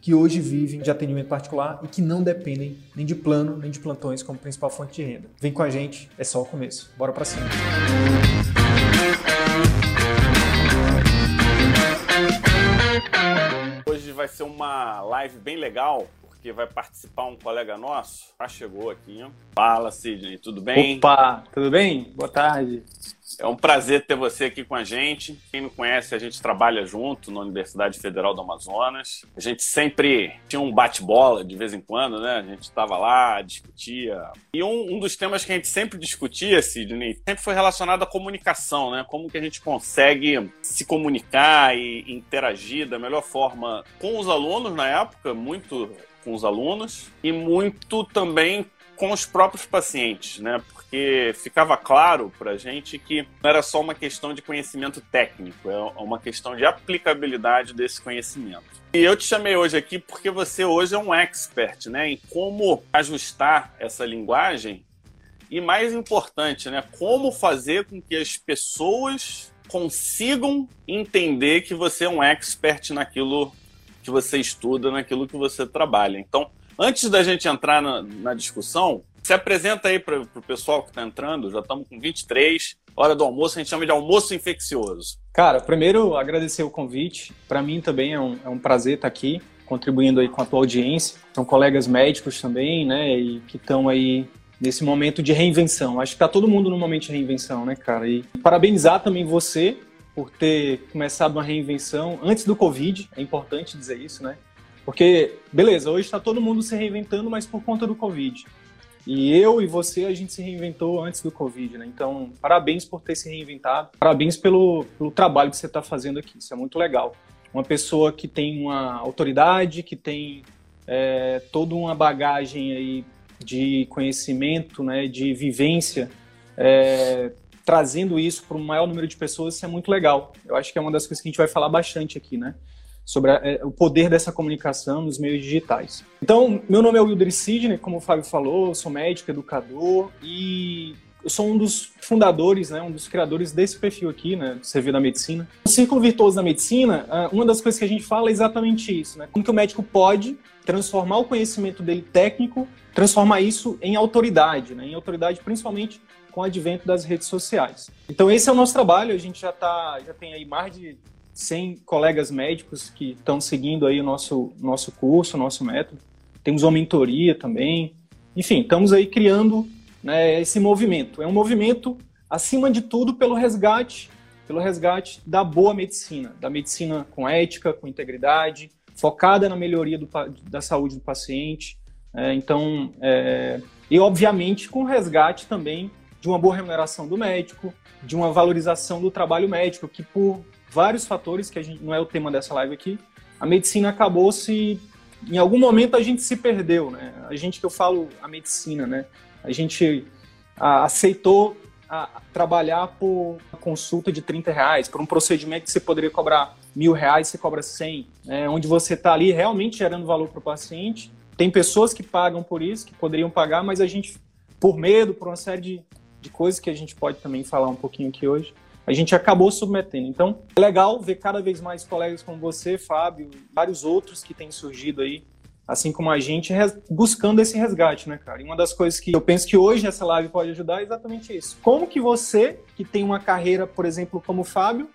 que hoje vivem de atendimento particular e que não dependem nem de plano nem de plantões como principal fonte de renda. Vem com a gente, é só o começo. Bora para cima. Hoje vai ser uma live bem legal porque vai participar um colega nosso. Já chegou aqui. Ó. Fala, Sidney, tudo bem? Opa, tudo bem? Boa tarde. É um prazer ter você aqui com a gente. Quem me conhece, a gente trabalha junto na Universidade Federal do Amazonas. A gente sempre tinha um bate-bola de vez em quando, né? A gente estava lá, discutia. E um, um, dos temas que a gente sempre discutia, Sidney, sempre foi relacionado à comunicação, né? Como que a gente consegue se comunicar e interagir da melhor forma com os alunos na época, muito com os alunos e muito também com os próprios pacientes, né? Porque ficava claro para a gente que não era só uma questão de conhecimento técnico, é uma questão de aplicabilidade desse conhecimento. E eu te chamei hoje aqui porque você hoje é um expert, né, em como ajustar essa linguagem e mais importante, né, como fazer com que as pessoas consigam entender que você é um expert naquilo que você estuda, naquilo que você trabalha. Então, antes da gente entrar na, na discussão, se apresenta aí para o pessoal que está entrando, já estamos com 23, hora do almoço, a gente chama de almoço infeccioso. Cara, primeiro agradecer o convite, para mim também é um, é um prazer estar tá aqui, contribuindo aí com a tua audiência. São colegas médicos também, né, e que estão aí nesse momento de reinvenção. Acho que está todo mundo no momento de reinvenção, né, cara? E parabenizar também você por ter começado uma reinvenção antes do Covid, é importante dizer isso, né? Porque, beleza, hoje está todo mundo se reinventando, mas por conta do Covid. E eu e você, a gente se reinventou antes do Covid, né? Então, parabéns por ter se reinventado. Parabéns pelo, pelo trabalho que você está fazendo aqui. Isso é muito legal. Uma pessoa que tem uma autoridade, que tem é, toda uma bagagem aí de conhecimento, né, de vivência, é, trazendo isso para um maior número de pessoas, isso é muito legal. Eu acho que é uma das coisas que a gente vai falar bastante aqui, né? Sobre a, é, o poder dessa comunicação nos meios digitais. Então, meu nome é Wilder Sidney, como o Fábio falou, sou médico, educador e eu sou um dos fundadores, né, um dos criadores desse perfil aqui, né, do Serviço da Medicina. O Círculo Virtuoso da Medicina, ah, uma das coisas que a gente fala é exatamente isso, né, como que o médico pode transformar o conhecimento dele técnico, transformar isso em autoridade, né, em autoridade principalmente com o advento das redes sociais. Então esse é o nosso trabalho, a gente já tá, já tem aí mais de 100 colegas médicos que estão seguindo aí o nosso nosso curso, nosso método. Temos uma mentoria também. Enfim, estamos aí criando né, esse movimento. É um movimento acima de tudo pelo resgate, pelo resgate da boa medicina, da medicina com ética, com integridade, focada na melhoria do, da saúde do paciente. É, então, é, e obviamente com resgate também de uma boa remuneração do médico, de uma valorização do trabalho médico, que por vários fatores, que a gente não é o tema dessa live aqui, a medicina acabou se. Em algum momento a gente se perdeu, né? A gente que eu falo a medicina, né? A gente a, aceitou a, trabalhar por uma consulta de 30 reais, por um procedimento que você poderia cobrar mil reais, você cobra 100, né? onde você está ali realmente gerando valor para o paciente. Tem pessoas que pagam por isso, que poderiam pagar, mas a gente, por medo, por uma série de de coisas que a gente pode também falar um pouquinho aqui hoje, a gente acabou submetendo. Então, é legal ver cada vez mais colegas como você, Fábio, vários outros que têm surgido aí, assim como a gente, buscando esse resgate, né, cara? E uma das coisas que eu penso que hoje essa live pode ajudar é exatamente isso. Como que você, que tem uma carreira, por exemplo, como o Fábio,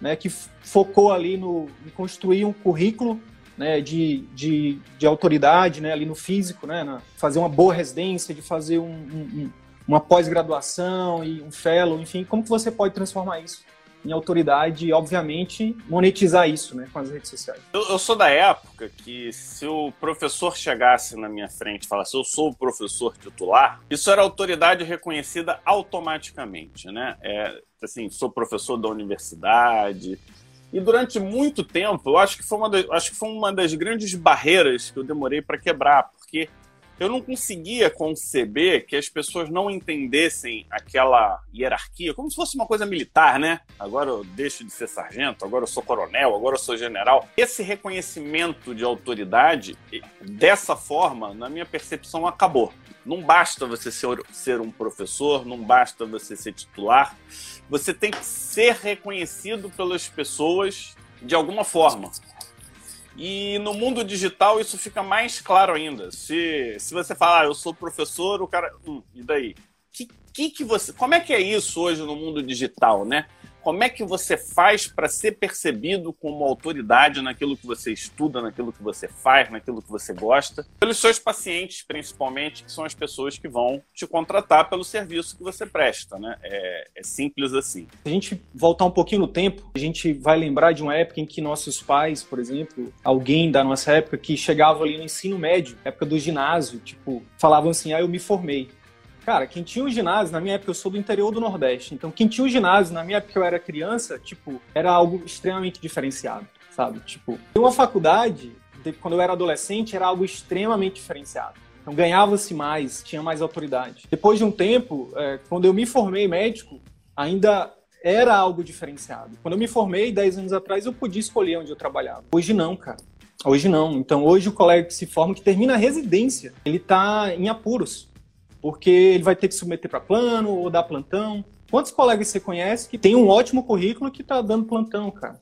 né, que focou ali no, em construir um currículo né, de, de, de autoridade né, ali no físico, né, na, fazer uma boa residência, de fazer um, um uma pós-graduação e um fellow, enfim, como que você pode transformar isso em autoridade e, obviamente, monetizar isso né, com as redes sociais. Eu, eu, sou da época que se o professor chegasse na minha frente e falasse eu sou o professor titular, isso era autoridade reconhecida automaticamente, né? É, assim, sou professor da universidade, e durante muito tempo, eu acho que foi uma das, acho que foi uma das grandes barreiras que eu demorei para quebrar, porque eu não conseguia conceber que as pessoas não entendessem aquela hierarquia como se fosse uma coisa militar, né? Agora eu deixo de ser sargento, agora eu sou coronel, agora eu sou general. Esse reconhecimento de autoridade, dessa forma, na minha percepção, acabou. Não basta você ser, ser um professor, não basta você ser titular. Você tem que ser reconhecido pelas pessoas de alguma forma. E no mundo digital isso fica mais claro ainda. Se, se você falar, ah, eu sou professor, o cara. Hum, e daí? Que, que, que você. Como é que é isso hoje no mundo digital, né? Como é que você faz para ser percebido como autoridade naquilo que você estuda, naquilo que você faz, naquilo que você gosta? Pelos seus pacientes, principalmente, que são as pessoas que vão te contratar pelo serviço que você presta, né? É, é simples assim. Se a gente voltar um pouquinho no tempo, a gente vai lembrar de uma época em que nossos pais, por exemplo, alguém da nossa época que chegava ali no ensino médio, época do ginásio, tipo, falavam assim: ah, eu me formei. Cara, quem tinha um ginásio, na minha época eu sou do interior do Nordeste, então quem tinha um ginásio, na minha época eu era criança, tipo, era algo extremamente diferenciado, sabe? Tipo, uma faculdade, quando eu era adolescente, era algo extremamente diferenciado. Então ganhava-se mais, tinha mais autoridade. Depois de um tempo, é, quando eu me formei médico, ainda era algo diferenciado. Quando eu me formei, 10 anos atrás, eu podia escolher onde eu trabalhava. Hoje não, cara. Hoje não. Então hoje o colega que se forma, que termina a residência, ele está em apuros porque ele vai ter que submeter para plano ou dar plantão. Quantos colegas você conhece que tem um ótimo currículo que está dando plantão, cara?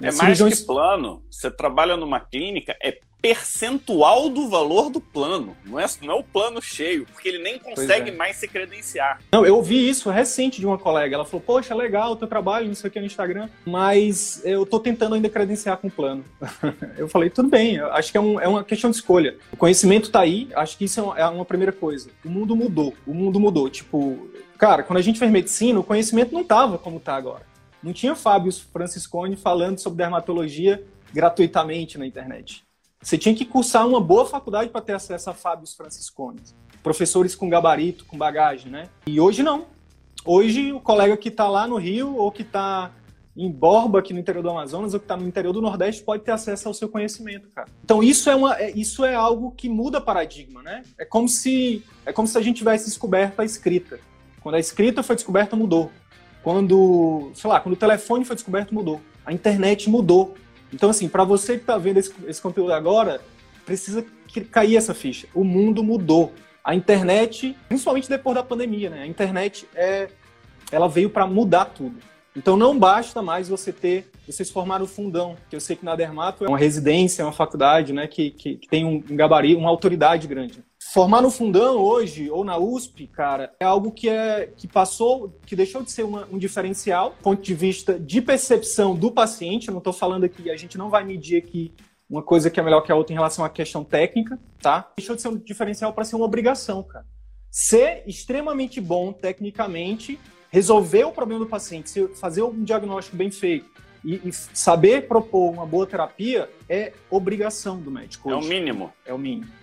É mais que plano. Você trabalha numa clínica, é percentual do valor do plano. Não é, não é o plano cheio, porque ele nem consegue é. mais se credenciar. Não, eu ouvi isso recente de uma colega. Ela falou: Poxa, legal o teu trabalho, não sei o que no Instagram, mas eu tô tentando ainda credenciar com o plano. eu falei: Tudo bem, acho que é, um, é, uma questão de escolha. O conhecimento tá aí, acho que isso é uma, é uma primeira coisa. O mundo mudou, o mundo mudou. Tipo, cara, quando a gente fez medicina, o conhecimento não tava como tá agora. Não tinha Fábio Franciscone falando sobre dermatologia gratuitamente na internet. Você tinha que cursar uma boa faculdade para ter acesso a Fábios Franciscones. Professores com gabarito, com bagagem, né? E hoje não. Hoje o colega que está lá no Rio ou que está em Borba, aqui no interior do Amazonas, ou que está no interior do Nordeste, pode ter acesso ao seu conhecimento, cara. Então isso é, uma, é, isso é algo que muda paradigma, né? É como se é como se a gente tivesse descoberto a escrita. Quando a escrita foi descoberta, mudou. Quando, sei lá, quando o telefone foi descoberto, mudou. A internet mudou. Então, assim, para você que está vendo esse, esse conteúdo agora, precisa cair essa ficha. O mundo mudou. A internet, principalmente depois da pandemia, né? A internet é, ela veio para mudar tudo. Então não basta mais você ter, vocês formaram o fundão, que eu sei que na Dermato é uma residência, é uma faculdade, né, que, que, que tem um, um gabarito, uma autoridade grande. Formar no fundão hoje ou na USP, cara, é algo que é que passou, que deixou de ser uma, um diferencial, do ponto de vista de percepção do paciente. Eu não estou falando aqui, a gente não vai medir aqui uma coisa que é melhor que a outra em relação à questão técnica, tá? Deixou de ser um diferencial para ser uma obrigação, cara. Ser extremamente bom tecnicamente, resolver o problema do paciente, fazer um diagnóstico bem feito e, e saber propor uma boa terapia é obrigação do médico. Hoje. É o mínimo. É o mínimo.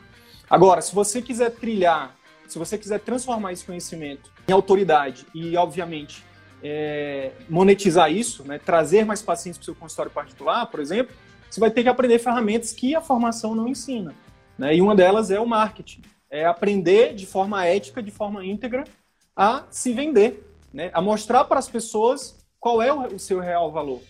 Agora, se você quiser trilhar, se você quiser transformar esse conhecimento em autoridade e, obviamente, é, monetizar isso, né, trazer mais pacientes para o seu consultório particular, por exemplo, você vai ter que aprender ferramentas que a formação não ensina. Né? E uma delas é o marketing. É aprender de forma ética, de forma íntegra, a se vender, né? a mostrar para as pessoas qual é o, seu real valor.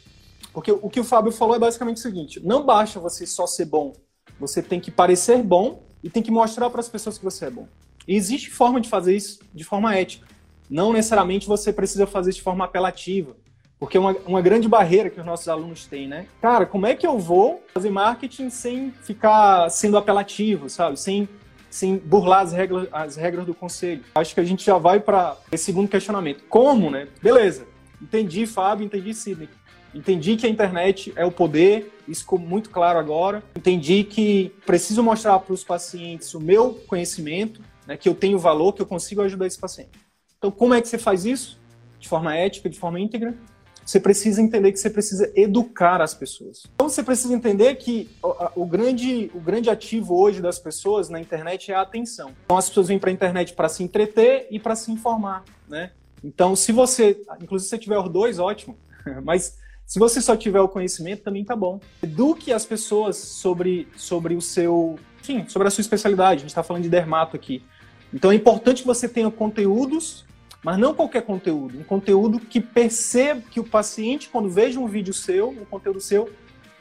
Porque o que o Fábio falou é basicamente o seguinte: não basta você só ser bom, você tem que parecer bom e tem que mostrar para as pessoas que você é bom. E existe forma de fazer isso de forma ética. Não necessariamente você precisa fazer isso de forma apelativa. Porque é uma, uma grande barreira que os nossos alunos têm, né? Cara, como é que eu vou fazer marketing sem ficar sendo apelativo, sabe? Sem, sem burlar as regras, as regras do conselho. Acho que a gente já vai para esse segundo questionamento. Como, né? Beleza. Entendi, Fábio, entendi, Sidney. Entendi que a internet é o poder, isso ficou muito claro agora. Entendi que preciso mostrar para os pacientes o meu conhecimento, né, que eu tenho valor, que eu consigo ajudar esse paciente. Então, como é que você faz isso? De forma ética, de forma íntegra, você precisa entender que você precisa educar as pessoas. Então você precisa entender que o, o grande, o grande ativo hoje das pessoas na internet é a atenção. Então as pessoas vêm para a internet para se entreter e para se informar, né? Então se você, inclusive se você tiver os dois, ótimo. Mas se você só tiver o conhecimento, também tá bom. Eduque as pessoas sobre, sobre o seu, enfim, sobre a sua especialidade. A gente está falando de dermato aqui. Então é importante que você tenha conteúdos mas não qualquer conteúdo, um conteúdo que perceba que o paciente, quando veja um vídeo seu, um conteúdo seu,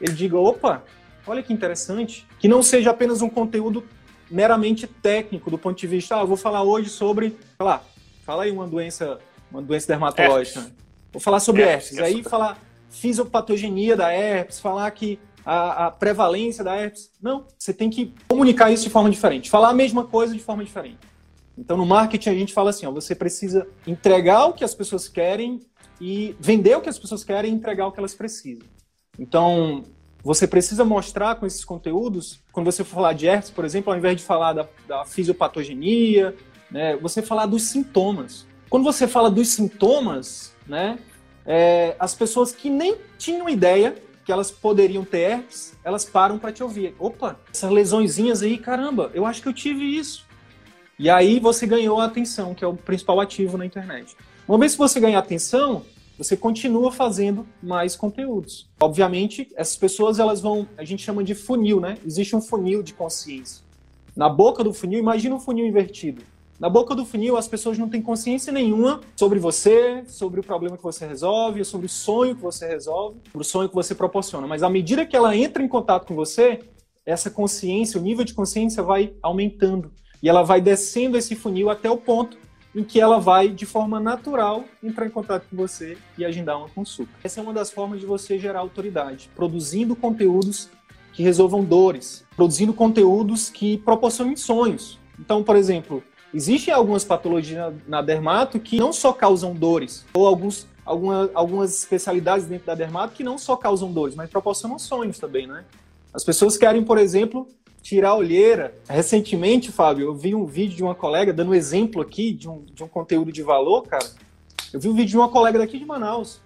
ele diga, opa, olha que interessante, que não seja apenas um conteúdo meramente técnico do ponto de vista, ah, eu vou falar hoje sobre, sei lá, fala aí uma doença, uma doença dermatológica. Herpes. Vou falar sobre herpes, herpes. aí falar fisiopatogenia da herpes, falar que a, a, prevalência da herpes. Não, você tem que comunicar isso de forma diferente, falar a mesma coisa de forma diferente. Então, no marketing, a gente fala assim: ó, você precisa entregar o que as pessoas querem e vender o que as pessoas querem e entregar o que elas precisam. Então, você precisa mostrar com esses conteúdos, quando você for falar de herpes, por exemplo, ao invés de falar da, da fisiopatogenia, né, você falar dos sintomas. Quando você fala dos sintomas, né, é, as pessoas que nem tinham ideia que elas poderiam ter herpes, elas param para te ouvir. Opa, essas lesõezinhas aí, caramba, eu acho que eu tive isso. E aí você ganhou a atenção, que é o principal ativo na internet. Uma vez que você ganha atenção, você continua fazendo mais conteúdos. Obviamente, essas pessoas elas vão, a gente chama de funil, né? Existe um funil de consciência. Na boca do funil, imagina um funil invertido. Na boca do funil, as pessoas não têm consciência nenhuma sobre você, sobre o problema que você resolve, sobre o sonho que você resolve, sobre o sonho que você proporciona. Mas à medida que ela entra em contato com você, essa consciência, o nível de consciência vai aumentando. E ela vai descendo esse funil até o ponto em que ela vai, de forma natural, entrar em contato com você e agendar uma consulta. Essa é uma das formas de você gerar autoridade, produzindo conteúdos que resolvam dores, produzindo conteúdos que proporcionem sonhos. Então, por exemplo, existem algumas patologias na dermato que não só causam dores, ou alguns, alguma, algumas especialidades dentro da dermato que não só causam dores, mas proporcionam sonhos também, né? As pessoas querem, por exemplo, tirar a olheira. Recentemente, Fábio, eu vi um vídeo de uma colega, dando um exemplo aqui de um, de um conteúdo de valor, cara. Eu vi um vídeo de uma colega daqui de Manaus.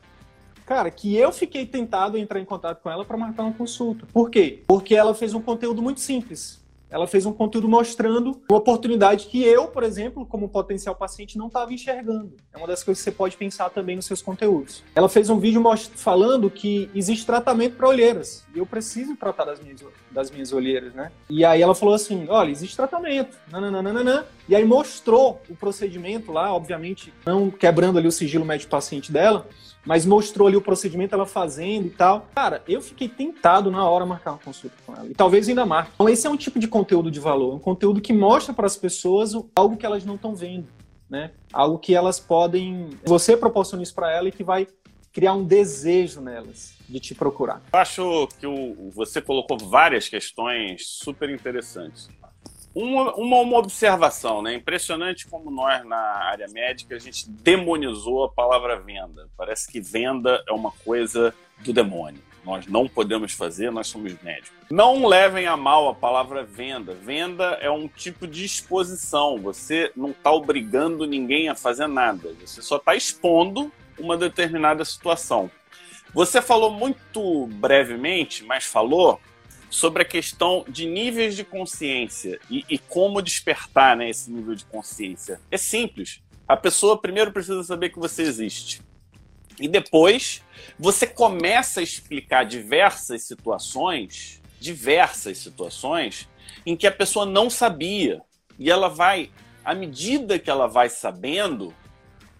Cara, que eu fiquei tentado a entrar em contato com ela para marcar uma consulta. Por quê? Porque ela fez um conteúdo muito simples ela fez um conteúdo mostrando uma oportunidade que eu, por exemplo, como potencial paciente, não estava enxergando. É uma das coisas que você pode pensar também nos seus conteúdos. Ela fez um vídeo falando que existe tratamento para olheiras e eu preciso tratar das minhas, das minhas olheiras, né? E aí ela falou assim: olha, existe tratamento, nananana. E aí mostrou o procedimento lá, obviamente, não quebrando ali o sigilo médico-paciente dela, mas mostrou ali o procedimento, ela fazendo e tal. Cara, eu fiquei tentado na hora marcar uma consulta com ela. E talvez ainda marque. Então, esse é um tipo de conteúdo de valor, um conteúdo que mostra para as pessoas algo que elas não estão vendo, né? Algo que elas podem. Você proporciona isso para ela e que vai criar um desejo nelas de te procurar. Eu acho que o, você colocou várias questões super interessantes. Uma, uma, uma, observação, né? Impressionante como nós, na área médica, a gente demonizou a palavra venda. Parece que venda é uma coisa do demônio. Nós não podemos fazer, nós somos médicos. Não levem a mal a palavra venda. Venda é um tipo de exposição. Você não está obrigando ninguém a fazer nada. Você só está expondo uma determinada situação. Você falou muito brevemente, mas falou sobre a questão de níveis de consciência e, e como despertar né, esse nível de consciência. É simples. A pessoa primeiro precisa saber que você existe. E depois você começa a explicar diversas situações, diversas situações, em que a pessoa não sabia. E ela vai, à medida que ela vai sabendo,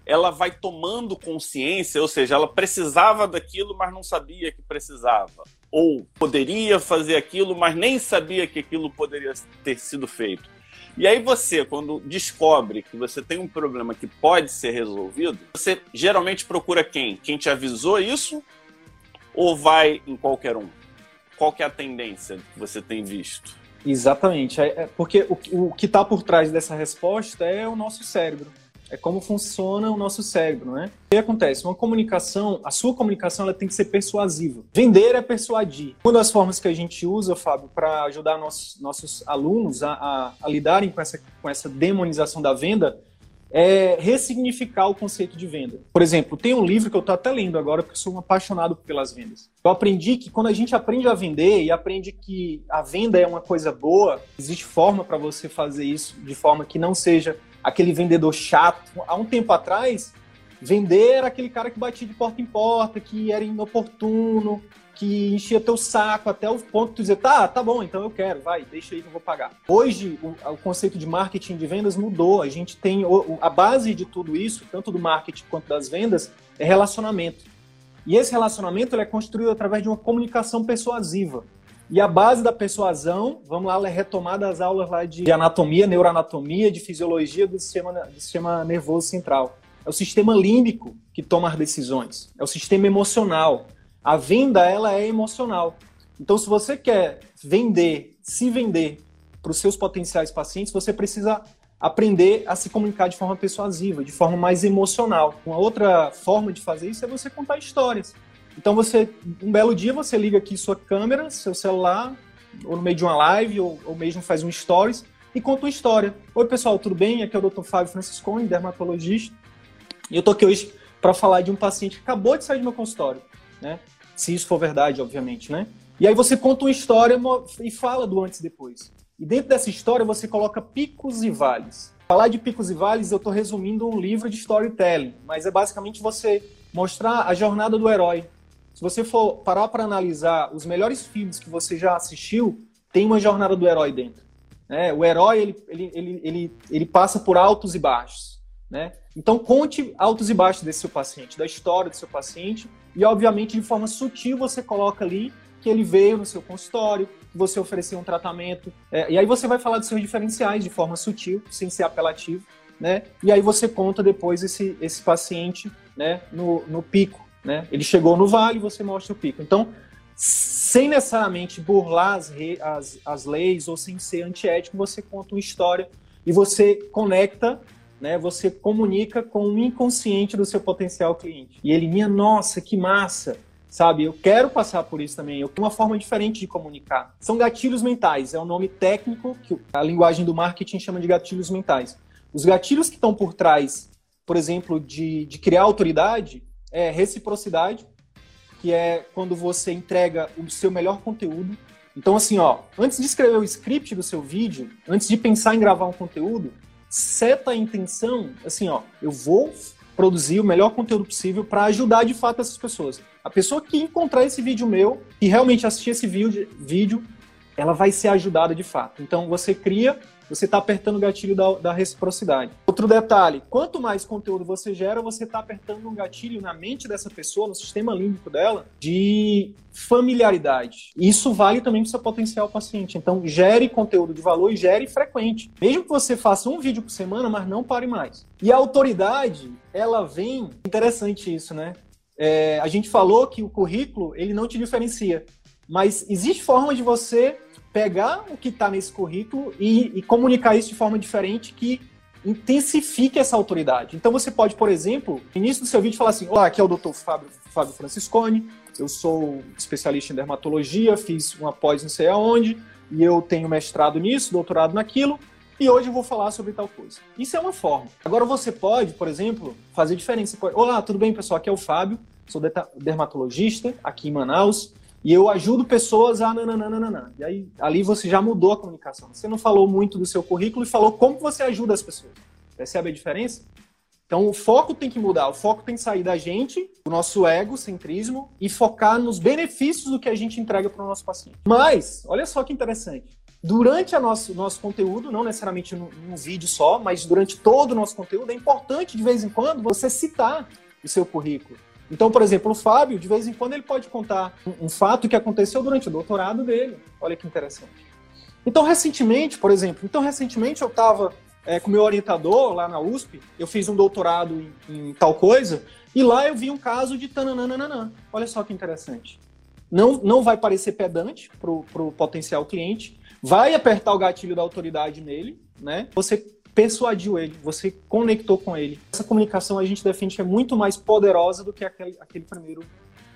ela vai tomando consciência, ou seja, ela precisava daquilo, mas não sabia que precisava ou poderia fazer aquilo, mas nem sabia que aquilo poderia ter sido feito. E aí você, quando descobre que você tem um problema que pode ser resolvido, você geralmente procura quem? Quem te avisou isso ou vai em qualquer um? Qual é a tendência que você tem visto? Exatamente, é, é porque o que está por trás dessa resposta é o nosso cérebro é como funciona o nosso cérebro, né? O que acontece? Uma comunicação, a sua comunicação ela tem que ser persuasiva. Vender é persuadir. Uma das formas que a gente usa, Fábio, para ajudar nossos, nossos alunos a, a, a, lidarem com essa, com essa demonização da venda é ressignificar o conceito de venda. Por exemplo, tem um livro que eu estou até lendo agora, porque eu sou um apaixonado pelas vendas. Eu aprendi que quando a gente aprende a vender e aprende que a venda é uma coisa boa, existe forma para você fazer isso de forma que não seja aquele vendedor chato. Há um tempo atrás, vender era aquele cara que batia de porta em porta, que era inoportuno, que enchia teu saco até o ponto de dizer, tá, tá bom, então eu quero, vai, deixa aí que eu vou pagar. Hoje, o, o conceito de marketing de vendas mudou. A gente tem o, a base de tudo isso, tanto do marketing quanto das vendas, é relacionamento. E esse relacionamento é construído através de uma comunicação persuasiva. E a base da persuasão, vamos lá, é retomar das aulas lá de anatomia, neuroanatomia, de fisiologia do sistema, do sistema nervoso central. É o sistema límbico que toma as decisões. É o sistema emocional. A venda, ela é emocional. Então, se você quer vender, se vender para os seus potenciais pacientes, você precisa aprender a se comunicar de forma persuasiva, de forma mais emocional. Uma outra forma de fazer isso é você contar histórias. Então, você, um belo dia, você liga aqui sua câmera, seu celular, ou no meio de uma live, ou, ou mesmo faz um stories, e conta uma história. Oi, pessoal, tudo bem? Aqui é o Dr. Fábio Franciscone, dermatologista. E eu tô aqui hoje para falar de um paciente que acabou de sair do meu consultório né? Se isso for verdade, obviamente, né? E aí você conta uma história e fala do antes e depois. E dentro dessa história você coloca picos e vales. Falar de picos e vales, eu estou resumindo um livro de storytelling, mas é basicamente você mostrar a jornada do herói. Se você for parar para analisar os melhores filmes que você já assistiu, tem uma jornada do herói dentro. Né? O herói ele, ele, ele, ele, ele passa por altos e baixos. Né? Então conte altos e baixos desse seu paciente, da história do seu paciente e, obviamente, de forma sutil, você coloca ali que ele veio no seu consultório, que você ofereceu um tratamento. É, e aí você vai falar dos seus diferenciais de forma sutil, sem ser apelativo. Né? E aí você conta depois esse, esse paciente né, no, no pico. Né? Ele chegou no vale você mostra o pico. Então, sem necessariamente burlar as, as, as leis ou sem ser antiético, você conta uma história e você conecta né, você comunica com o inconsciente do seu potencial cliente. E ele, minha nossa, que massa! Sabe, eu quero passar por isso também. Eu tenho uma forma diferente de comunicar. São gatilhos mentais, é o um nome técnico que a linguagem do marketing chama de gatilhos mentais. Os gatilhos que estão por trás, por exemplo, de, de criar autoridade, é reciprocidade, que é quando você entrega o seu melhor conteúdo. Então, assim, ó, antes de escrever o script do seu vídeo, antes de pensar em gravar um conteúdo, seta a intenção, assim, ó, eu vou produzir o melhor conteúdo possível para ajudar de fato essas pessoas. A pessoa que encontrar esse vídeo meu e realmente assistir esse vídeo, ela vai ser ajudada de fato. Então você cria você está apertando o gatilho da, da, reciprocidade. Outro detalhe: quanto mais conteúdo você gera, você está apertando um gatilho na mente dessa pessoa, no sistema límbico dela, de familiaridade. Isso vale também para o seu potencial paciente. Então, gere conteúdo de valor e gere frequente. Mesmo que você faça um vídeo por semana, mas não pare mais. E a autoridade, ela vem. Interessante isso, né? É, a gente falou que o currículo ele não te diferencia, mas existe forma de você pegar o que está nesse currículo e, e, comunicar isso de forma diferente que intensifique essa autoridade. Então você pode, por exemplo, no início do seu vídeo falar assim: Olá, aqui é o Dr. Fábio, Fábio Franciscone, eu sou especialista em dermatologia, fiz uma pós não sei aonde, e eu tenho mestrado nisso, doutorado naquilo, e hoje eu vou falar sobre tal coisa. Isso é uma forma. Agora você pode, por exemplo, fazer pode, Olá, tudo bem, pessoal? Aqui é o Fábio, sou dermatologista aqui em Manaus. E eu ajudo pessoas a nananana. E aí, ali você já mudou a comunicação. Você não falou muito do seu currículo e falou como você ajuda as pessoas. Percebe a diferença? Então, o foco tem que mudar. O foco tem que sair da gente, do nosso egocentrismo, e focar nos benefícios do que a gente entrega para o nosso paciente. Mas, olha só que interessante. Durante o nosso, nosso conteúdo, não necessariamente num, num vídeo só, mas durante todo o nosso conteúdo, é importante, de vez em quando, você citar o seu currículo. Então, por exemplo, o Fábio, de vez em quando, ele pode contar um, um fato que aconteceu durante o doutorado dele. Olha que interessante. Então, recentemente, por exemplo, então recentemente eu estava é, com meu orientador lá na USP, eu fiz um doutorado em, em, tal coisa, e lá eu vi um caso de tananana. Olha só que interessante. Não, não vai parecer pedante para o potencial cliente, vai apertar o gatilho da autoridade nele, né? Você persuadiu ele, você conectou com ele. Essa comunicação a gente defende que é muito mais poderosa do que aquele, aquele primeiro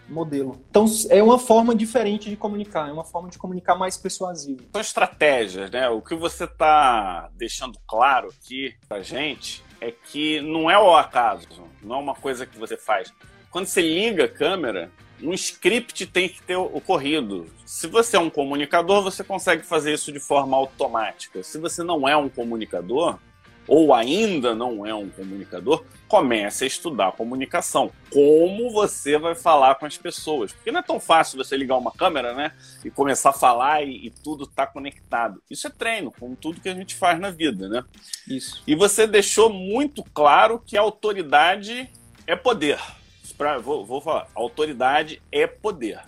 modelo. Então é uma forma diferente de comunicar, é uma forma de comunicar mais persuasiva. São estratégias, né? O que você está deixando claro aqui pra gente é que não é o acaso, não é uma coisa que você faz. Quando você liga a câmera, um script tem que ter ocorrido. Se você é um comunicador, você consegue fazer isso de forma automática. Se você não é um comunicador, ou ainda não é um comunicador, comece a estudar comunicação. Como você vai falar com as pessoas. Porque não é tão fácil você ligar uma câmera, né? E começar a falar e, e tudo tá conectado. Isso é treino, como tudo que a gente faz na vida, né? Isso. E você deixou muito claro que a autoridade é poder. Pra, vou, vou falar, autoridade é poder.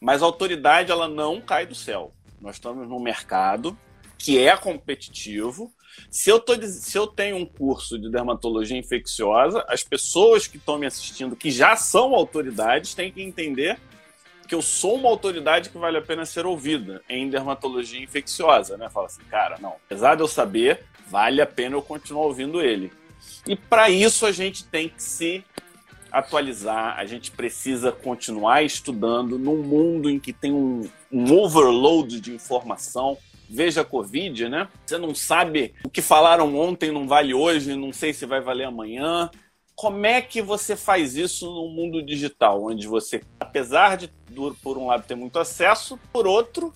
Mas a autoridade ela não cai do céu. Nós estamos num mercado que é competitivo, se eu, tô, se eu tenho um curso de dermatologia infecciosa, as pessoas que estão me assistindo, que já são autoridades, têm que entender que eu sou uma autoridade que vale a pena ser ouvida em dermatologia infecciosa, né? Fala assim, cara, não, apesar de eu saber, vale a pena eu continuar ouvindo ele. E para isso a gente tem que se atualizar, a gente precisa continuar estudando num mundo em que tem um, um overload de informação veja a Covid, né? Você não sabe o que falaram ontem não vale hoje, não sei se vai valer amanhã. Como é que você faz isso no mundo digital, onde você, apesar de, por um lado, ter muito acesso, por outro,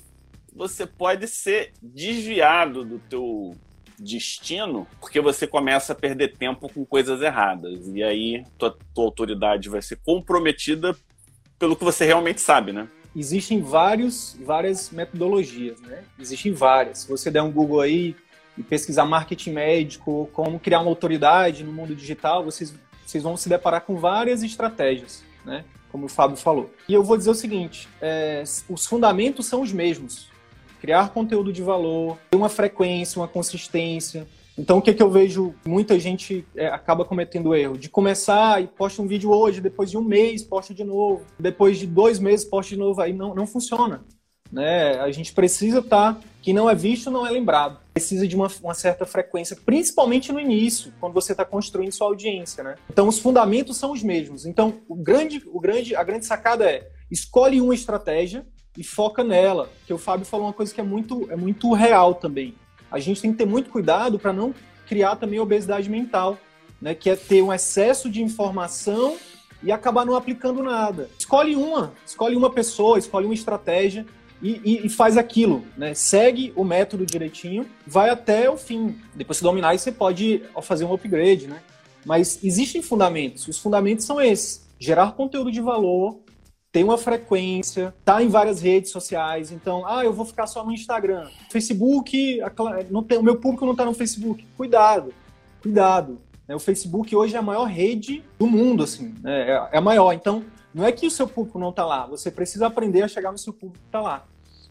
você pode ser desviado do teu destino porque você começa a perder tempo com coisas erradas. E aí tua, tua autoridade vai ser comprometida pelo que você realmente sabe, né? Existem vários, várias metodologias, né? Existem várias. Se você der um Google aí e pesquisar marketing médico, como criar uma autoridade no mundo digital, vocês, vocês vão se deparar com várias estratégias, né? Como o Fábio falou. E eu vou dizer o seguinte: é, os fundamentos são os mesmos. Criar conteúdo de valor, ter uma frequência, uma consistência, então, o que, é que eu vejo? Muita gente é, acaba cometendo erro de começar e posta um vídeo hoje, depois de um mês posta de novo, depois de dois meses posta de novo. Aí não, não funciona. Né? A gente precisa estar. Tá, que não é visto, não é lembrado. Precisa de uma, uma certa frequência, principalmente no início, quando você está construindo sua audiência. Né? Então, os fundamentos são os mesmos. Então, o grande, o grande, a grande sacada é escolhe uma estratégia e foca nela. Que o Fábio falou uma coisa que é muito, é muito real também a gente tem que ter muito cuidado para não criar também obesidade mental, né? Que é ter um excesso de informação e acabar não aplicando nada. Escolhe uma, escolhe uma pessoa, escolhe uma estratégia e, e, e, faz aquilo, né? Segue o método direitinho, vai até o fim. Depois que dominar, você pode fazer um upgrade, né? Mas existem fundamentos. Os fundamentos são esses: gerar conteúdo de valor, tem uma frequência, tá em várias redes sociais. Então, ah, eu vou ficar só no Instagram. Facebook, não tem, o meu público não está no Facebook. Cuidado, cuidado. Né? O Facebook hoje é a maior rede do mundo, assim, né? é, é a maior. Então, não é que o seu público não está lá, você precisa aprender a chegar no seu público que está lá.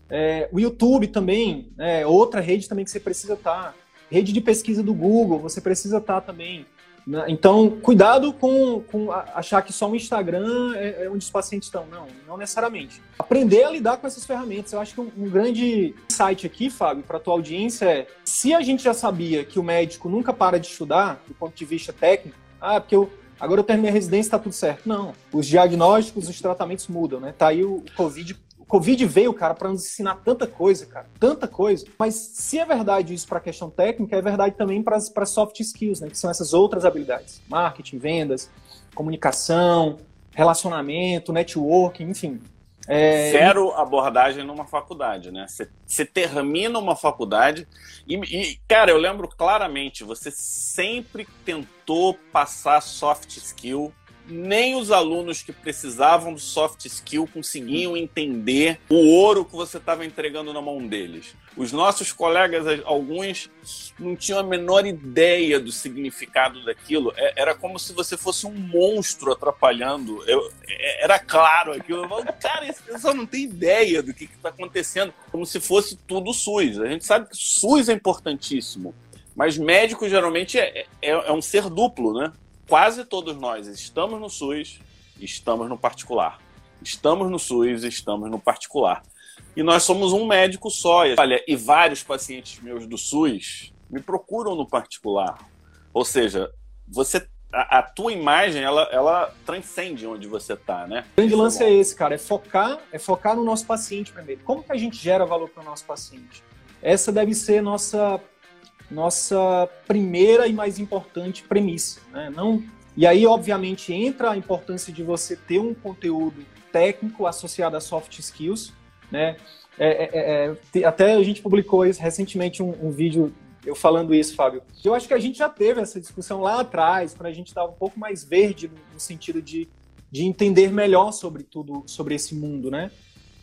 É, o YouTube também, é outra rede também que você precisa estar. Tá. Rede de pesquisa do Google, você precisa estar tá também. Né? Então, cuidado com, com achar que só o Instagram é, é, onde os pacientes estão. Não, não necessariamente. Aprender a lidar com essas ferramentas. Eu acho que um, um grande insight aqui, Fábio, para a tua audiência é: se a gente já sabia que o médico nunca para de estudar, do ponto de vista técnico, ah, porque eu, agora eu terminei a residência, está tudo certo. Não. Os diagnósticos, os tratamentos mudam, né? Tá aí o Covid Covid veio, cara, para nos ensinar tanta coisa, cara, tanta coisa. Mas se é verdade isso para a questão técnica, é verdade também para soft skills, né? Que são essas outras habilidades: marketing, vendas, comunicação, relacionamento, networking, enfim. É... Zero abordagem numa faculdade, né? Você termina uma faculdade e, e, cara, eu lembro claramente, você sempre tentou passar soft skill nem os alunos que precisavam do soft skill conseguiam entender o ouro que você estava entregando na mão deles. Os nossos colegas, alguns, não tinham a menor ideia do significado daquilo. É, era como se você fosse um monstro atrapalhando. Eu, é, era claro aquilo. Eu falo, cara, esse pessoal não tem ideia do que está acontecendo. Como se fosse tudo SUS. A gente sabe que SUS é importantíssimo. Mas médico geralmente é, é, é um ser duplo, né? Quase todos nós estamos no SUS, estamos no particular. Estamos no SUS, estamos no particular. E nós somos um médico só. Olha, e vários pacientes meus do SUS me procuram no particular. Ou seja, você a, a, tua imagem ela, ela transcende onde você está, né? O grande lance é esse, cara, é focar, é focar no nosso paciente primeiro. Como que a gente gera valor para o nosso paciente? Essa deve ser nossa nossa primeira e mais importante premissa. Né? Não, e aí, obviamente, entra a importância de você ter um conteúdo técnico associado a soft skills. Né? É, é, é, até a gente publicou isso, recentemente um, um, vídeo eu falando isso, Fábio. Eu acho que a gente já teve essa discussão lá atrás, para a gente estar um pouco mais verde no, no sentido de, de entender melhor sobre tudo, sobre esse mundo, né?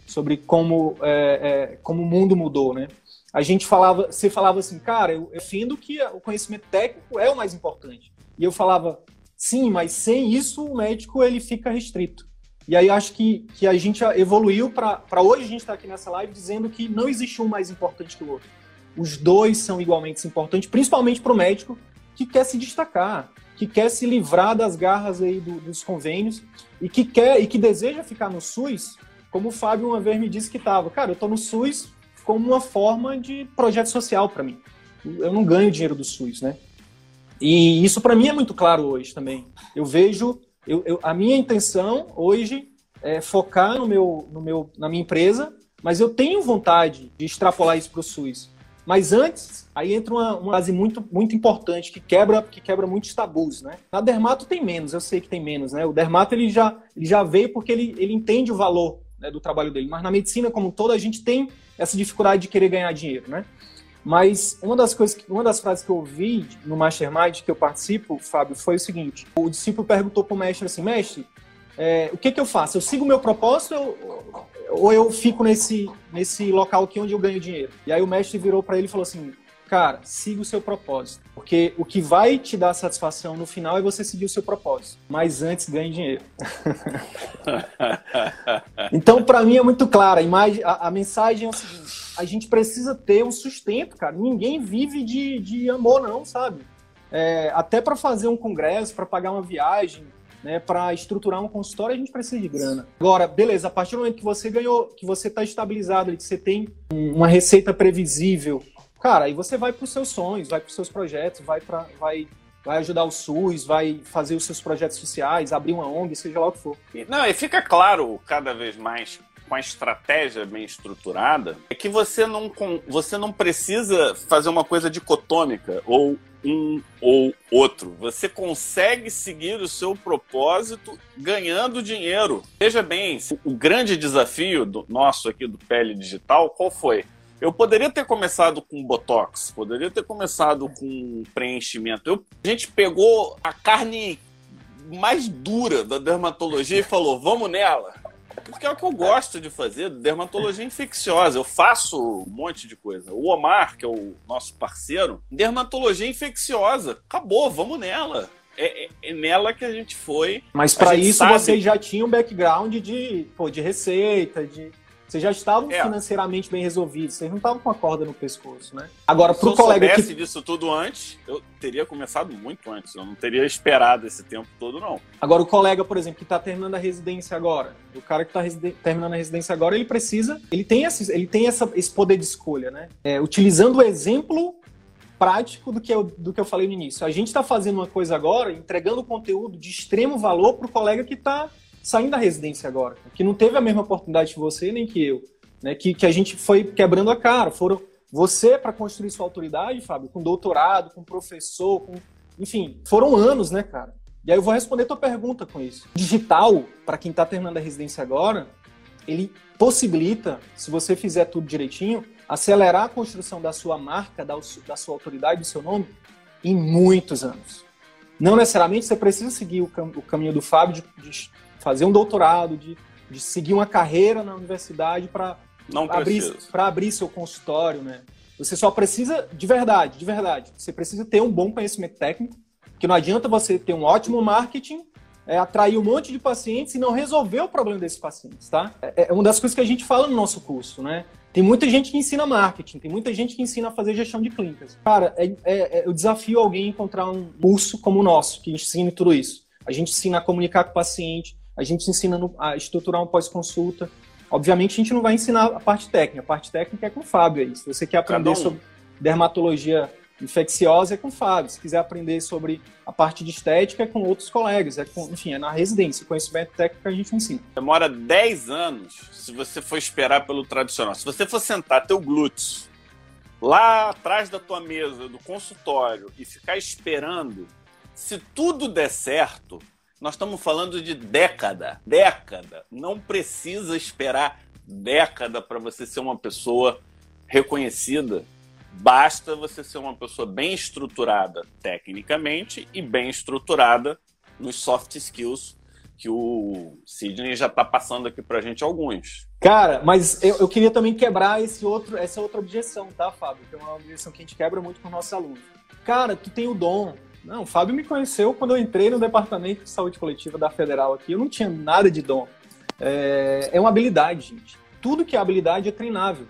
Sobre como, é, é, como o mundo mudou, né? A gente falava, você falava assim, cara, eu defendo que o conhecimento técnico é o mais importante. E eu falava, sim, mas sem isso o médico ele fica restrito. E aí acho que, que a gente evoluiu para hoje a gente estar tá aqui nessa live dizendo que não existe um mais importante que o outro. Os dois são igualmente importantes, principalmente para o médico que quer se destacar, que quer se livrar das garras aí do, dos convênios e que quer e que deseja ficar no SUS, como o Fábio uma vez me disse que estava. Cara, eu estou no SUS como uma forma de projeto social para mim. Eu não ganho dinheiro do SUS, né? E isso para mim é muito claro hoje também. Eu vejo, eu, eu, a minha intenção hoje é focar no meu, no meu, na minha empresa, mas eu tenho vontade de extrapolar isso para o SUS. Mas antes, aí entra uma, uma base muito, muito importante que quebra, que quebra muitos tabus, né? Na dermato tem menos, eu sei que tem menos, né? O dermato ele já, ele já veio porque ele, ele entende o valor né, do trabalho dele. Mas na medicina como todo a gente tem essa dificuldade de querer ganhar dinheiro, né? Mas uma das coisas, uma das frases que eu ouvi no Mastermind que eu participo, Fábio, foi o seguinte: o discípulo perguntou para o mestre assim, mestre, é, o que que eu faço? Eu sigo o meu propósito ou, ou eu fico nesse nesse local aqui onde eu ganho dinheiro? E aí o mestre virou para ele e falou assim: cara, siga o seu propósito. Porque o que vai te dar satisfação no final é você seguir o seu propósito. Mas antes ganhe dinheiro. então, para mim é muito clara. A, a, a, mensagem é o seguinte: a gente precisa ter um sustento, cara. Ninguém vive de, de amor, não, sabe? É, até para fazer um congresso, para pagar uma viagem, né, para estruturar um consultório, a gente precisa de grana. Agora, beleza, a partir do momento que você ganhou, que você está estabilizado, que você tem uma receita previsível, cara, aí você vai para os seus sonhos, vai para os seus projetos, vai para vai vai ajudar o SUS, vai fazer os seus projetos sociais, abrir uma ONG, seja lá o que for. Não, e fica claro cada vez mais com a estratégia bem estruturada, é que você não, você não precisa fazer uma coisa dicotômica ou um ou outro. Você consegue seguir o seu propósito ganhando dinheiro. Veja bem, o grande desafio do nosso aqui do Pele Digital, qual foi? Eu poderia ter começado com botox, poderia ter começado com preenchimento. Eu, a gente pegou a carne mais dura da dermatologia e falou: vamos nela. Porque é o que eu gosto de fazer, dermatologia infecciosa. Eu faço um monte de coisa. O Omar, que é o nosso parceiro, dermatologia infecciosa. Acabou, vamos nela. É, é, é nela que a gente foi. Mas para isso sabe... vocês já tinham um background de, pô, de receita, de vocês já estavam é. financeiramente bem resolvidos, vocês não estavam com a corda no pescoço, né? Agora, para o colega que... Se eu soubesse disso tudo antes, eu teria começado muito antes. Eu não teria esperado esse tempo todo, não. Agora, o colega, por exemplo, que está terminando a residência agora, o cara que está residen... terminando a residência agora, ele precisa, ele tem, esse, ele tem essa, esse poder de escolha, né? É, utilizando o exemplo prático do que, eu, do que eu falei no início. A gente está fazendo uma coisa agora, entregando conteúdo de extremo valor para o colega que está saindo da residência agora, que não teve a mesma oportunidade que você nem que eu, né? Que, que a gente foi quebrando a cara. Foram você para construir sua autoridade, Fábio, com doutorado, com professor, com enfim, foram anos, né, cara? E aí eu vou responder tua pergunta com isso. Digital, para quem está terminando a residência agora, ele possibilita, se você fizer tudo direitinho, acelerar a construção da sua marca, da, da sua autoridade, do seu nome, em muitos anos. Não necessariamente você precisa seguir o, cam o caminho do Fábio de, de fazer um doutorado, de, de seguir uma carreira na universidade para abrir, abrir seu consultório, né? Você só precisa, de verdade, de verdade, você precisa ter um bom conhecimento técnico, que não adianta você ter um ótimo marketing, é, atrair um monte de pacientes e não resolver o problema desses pacientes, tá? É, é uma das coisas que a gente fala no nosso curso, né? Tem muita gente que ensina marketing, tem muita gente que ensina a fazer gestão de clínicas. Cara, é, é, é, eu desafio alguém a encontrar um curso como o nosso, que ensine tudo isso. A gente ensina a comunicar com o paciente, a gente ensina a estruturar um pós-consulta. Obviamente, a gente não vai ensinar a parte técnica. A parte técnica é com o Fábio aí. Se você quer aprender um. sobre dermatologia infecciosa, é com o Fábio. Se quiser aprender sobre a parte de estética, é com outros colegas. É com, enfim, é na residência. O conhecimento técnico a gente ensina. Demora 10 anos se você for esperar pelo tradicional. Se você for sentar teu glúteo lá atrás da tua mesa, do consultório, e ficar esperando, se tudo der certo, nós estamos falando de década. Década. Não precisa esperar década para você ser uma pessoa reconhecida. Basta você ser uma pessoa bem estruturada tecnicamente e bem estruturada nos soft skills que o Sidney já está passando aqui para a gente alguns. Cara, mas eu, eu, queria também quebrar esse outro, essa outra objeção, tá, Fábio? Que é uma objeção que a gente quebra muito com os nossos alunos. Cara, tu tem o dom. Não, o Fábio me conheceu quando eu entrei no departamento de saúde coletiva da Federal aqui. Eu não tinha nada de dom. É, é uma habilidade, gente. Tudo que é habilidade é treinável.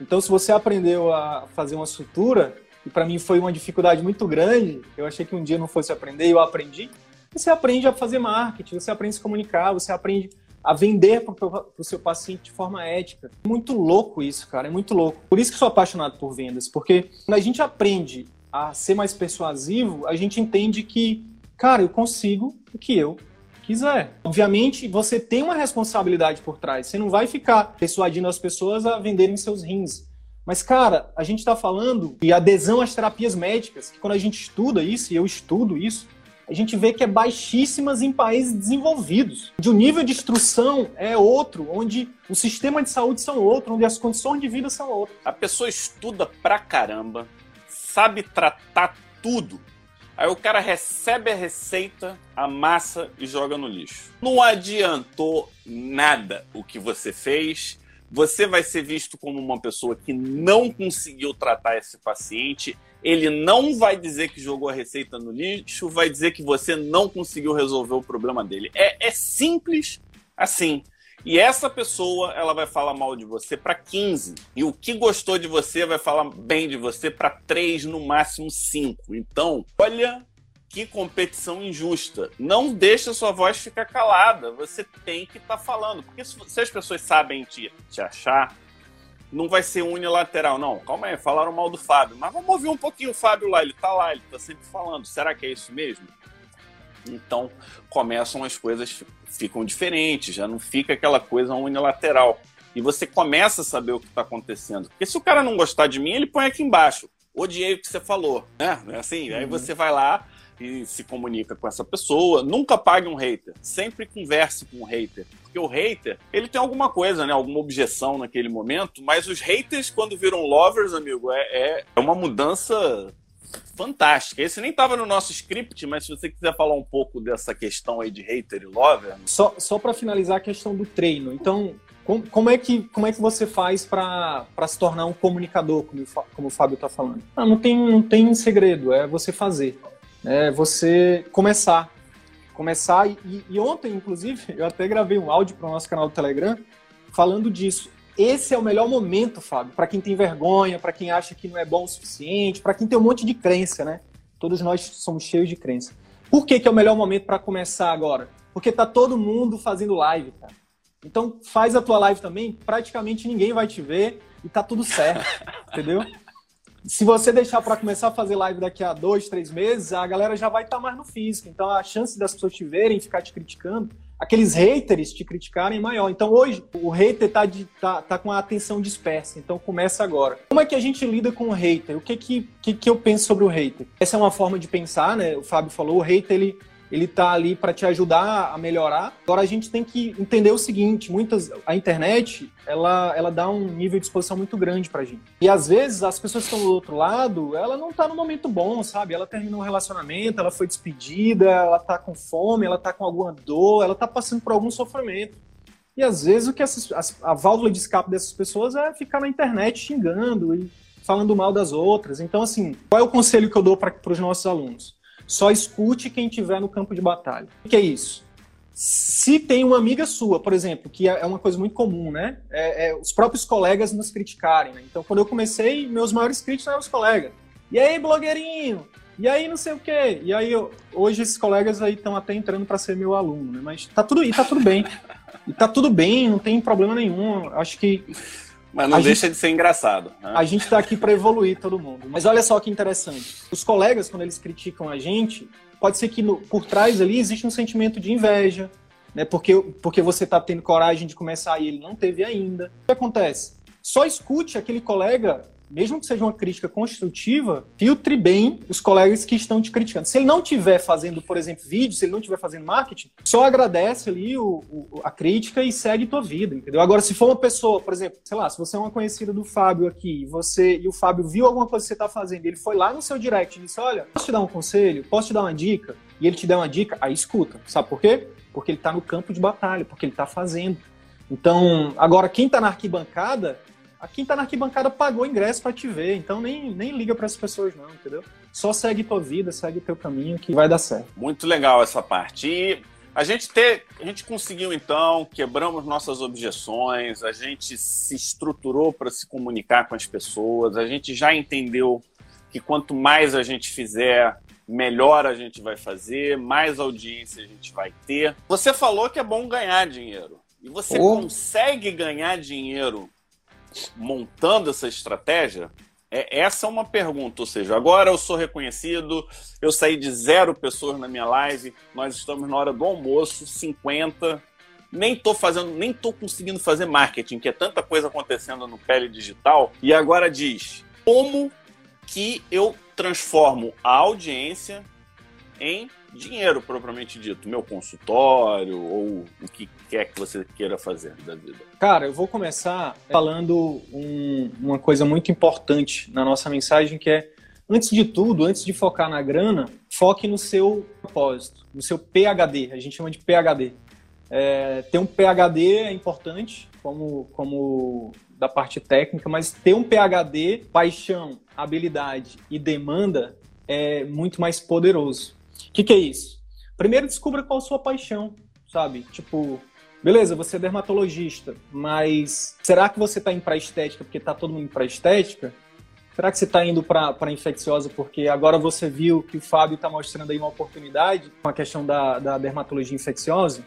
Então, se você aprendeu a fazer uma sutura, e para mim foi uma dificuldade muito grande, eu achei que um dia não fosse aprender e eu aprendi, você aprende a fazer marketing, você aprende a se comunicar, você aprende a vender para o seu paciente de forma ética. É muito louco isso, cara, é muito louco. Por isso que sou apaixonado por vendas, porque quando a gente aprende a ser mais persuasivo, a gente entende que, cara, eu consigo o que eu quiser. Obviamente, você tem uma responsabilidade por trás. Você não vai ficar persuadindo as pessoas a venderem seus rins. Mas, cara, a gente está falando de adesão às terapias médicas, que quando a gente estuda isso, e eu estudo isso, a gente vê que é baixíssimas em países desenvolvidos. Onde o nível de instrução é outro, onde o sistema de saúde são outro, onde as condições de vida são outras. A pessoa estuda pra caramba, sabe tratar tudo. Aí o cara recebe a receita, amassa e joga no lixo. Não adiantou nada o que você fez. Você vai ser visto como uma pessoa que não conseguiu tratar esse paciente ele não vai dizer que jogou a receita no lixo, vai dizer que você não conseguiu resolver o problema dele. É, é simples assim. E essa pessoa, ela vai falar mal de você para 15. E o que gostou de você vai falar bem de você para 3, no máximo 5. Então, olha que competição injusta. Não deixa sua voz ficar calada. Você tem que estar tá falando. Porque se, as pessoas sabem te, te achar, não vai ser unilateral, não. Calma aí, falaram mal do Fábio. Mas vamos ouvir um pouquinho o Fábio lá, ele tá lá, ele tá sempre falando. Será que é isso mesmo? Então começam as coisas ficam diferentes, já não fica aquela coisa unilateral. E você começa a saber o que está acontecendo. Porque se o cara não gostar de mim, ele põe aqui embaixo. Odiei o que você falou, né? É assim, uhum. aí você vai lá e se comunica com essa pessoa. Nunca pague um hater. Sempre converse com um hater porque o hater, ele tem alguma coisa, né? Alguma objeção naquele momento, mas os haters, quando viram lovers, amigo, é, é, é uma mudança fantástica. Esse nem estava no nosso script, mas se você quiser falar um pouco dessa questão aí de hater e lover. Só, só para finalizar a questão do treino. Então, como, como, é, que, como é que você faz para se tornar um comunicador, como, como o Fábio está falando? Ah, não, tem, não tem segredo, é você fazer. É você começar começar. E, e, ontem, inclusive, eu até gravei um áudio para o nosso canal do Telegram falando disso. Esse é o melhor momento, Fábio, para quem tem vergonha, para quem acha que não é bom o suficiente, para quem tem um monte de crença, né? Todos nós somos cheios de crença. Por que, que é o melhor momento para começar agora? Porque tá todo mundo fazendo live, cara. Então faz a tua live também, praticamente ninguém vai te ver e tá tudo certo, entendeu? se você deixar para começar a fazer live daqui a dois, três meses, a galera já vai estar tá mais no físico. Então a chance das pessoas te verem, ficar te criticando, aqueles haters te criticarem é maior. Então hoje o hater tá, de, tá, tá com a atenção dispersa. Então começa agora. Como é que a gente lida com o hater? O que que, que, que eu penso sobre o hater? Essa é uma forma de pensar, né? O Fábio falou, o hater ele ele está ali para te ajudar a melhorar. Agora a gente tem que entender o seguinte, muitas a internet, ela ela dá um nível de exposição muito grande para gente. E às vezes as pessoas que estão do outro lado, ela não está no momento bom, sabe? Ela terminou um relacionamento, ela foi despedida, ela está com fome, ela está com alguma dor, ela está passando por algum sofrimento. E às vezes o que essas, a, a válvula de escape dessas pessoas é ficar na internet xingando e falando mal das outras. Então assim, qual é o conselho que eu dou para os nossos alunos? Só escute quem estiver no campo de batalha. O que é isso? Se tem uma amiga sua, por exemplo, que é, é uma coisa muito comum, né? É, é os próprios colegas nos criticarem. Né? Então, quando eu comecei, meus maiores críticos eram os colegas. E aí, blogueirinho? E aí, não sei o quê. E aí, eu, hoje esses colegas aí estão até entrando para ser meu aluno, né? Mas tá tudo, e tá tudo bem. E tá tudo bem, não tem problema nenhum. Acho que mas não a deixa gente, de ser engraçado. Né? A gente está aqui para evoluir todo mundo. Mas olha só que interessante. Os colegas, quando eles criticam a gente, pode ser que no, por trás ali existe um sentimento de inveja, né? Porque, porque você está tendo coragem de começar e ele não teve ainda. O que acontece? Só escute aquele colega mesmo que seja uma crítica construtiva, filtre bem os colegas que estão te criticando. Se ele não estiver fazendo, por exemplo, vídeo, se ele não estiver fazendo marketing, só agradece ali o, o, a crítica e segue tua vida, entendeu? Agora, se for uma pessoa, por exemplo, sei lá, se você é uma conhecida do Fábio aqui, você e o Fábio viu alguma coisa que você está fazendo, ele foi lá no seu direct e disse: Olha, posso te dar um conselho? Posso te dar uma dica? E ele te der uma dica, aí escuta. Sabe por quê? Porque ele está no campo de batalha, porque ele está fazendo. Então, agora, quem está na arquibancada, a quem está na arquibancada pagou ingresso para te ver, então nem, nem liga para essas pessoas não, entendeu? Só segue tua vida, segue teu caminho que vai dar certo. Muito legal essa parte. E a gente ter, a gente conseguiu então, quebramos nossas objeções, a gente se estruturou para se comunicar com as pessoas, a gente já entendeu que quanto mais a gente fizer, melhor a gente vai fazer, mais audiência a gente vai ter. Você falou que é bom ganhar dinheiro. E você oh. consegue ganhar dinheiro montando essa estratégia? É, essa é uma pergunta, ou seja, agora eu sou reconhecido, eu saí de zero pessoas na minha live, nós estamos na hora do almoço, 50, nem tô fazendo, nem tô conseguindo fazer marketing, que é tanta coisa acontecendo no pele digital, e agora diz, como que eu transformo a audiência em dinheiro propriamente dito, meu consultório ou o que quer que você queira fazer da vida? Cara, eu vou começar falando um, uma coisa muito importante na nossa mensagem que é antes de tudo, antes de focar na grana, foque no seu propósito, no seu PHD. A gente chama de PHD. É, ter um PHD é importante, como, como da parte técnica, mas ter um PHD, paixão, habilidade e demanda é muito mais poderoso. O que, que é isso? Primeiro, descubra qual a sua paixão, sabe? Tipo, beleza, você é dermatologista, mas será que você está indo para estética porque está todo mundo para estética? Será que você está indo para infecciosa porque agora você viu que o Fábio está mostrando aí uma oportunidade com a questão da, da dermatologia infecciosa?